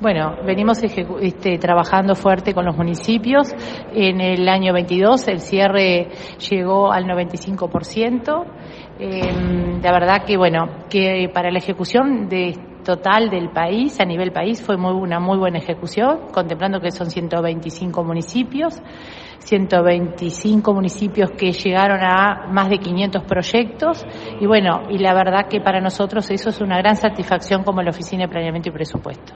Bueno, venimos este, trabajando fuerte con los municipios. En el año 22 el cierre llegó al 95%. Em, la verdad que, bueno, que para la ejecución de total del país, a nivel país, fue muy, una muy buena ejecución, contemplando que son 125 municipios, 125 municipios que llegaron a más de 500 proyectos y bueno, y la verdad que para nosotros eso es una gran satisfacción como la Oficina de Planeamiento y Presupuesto.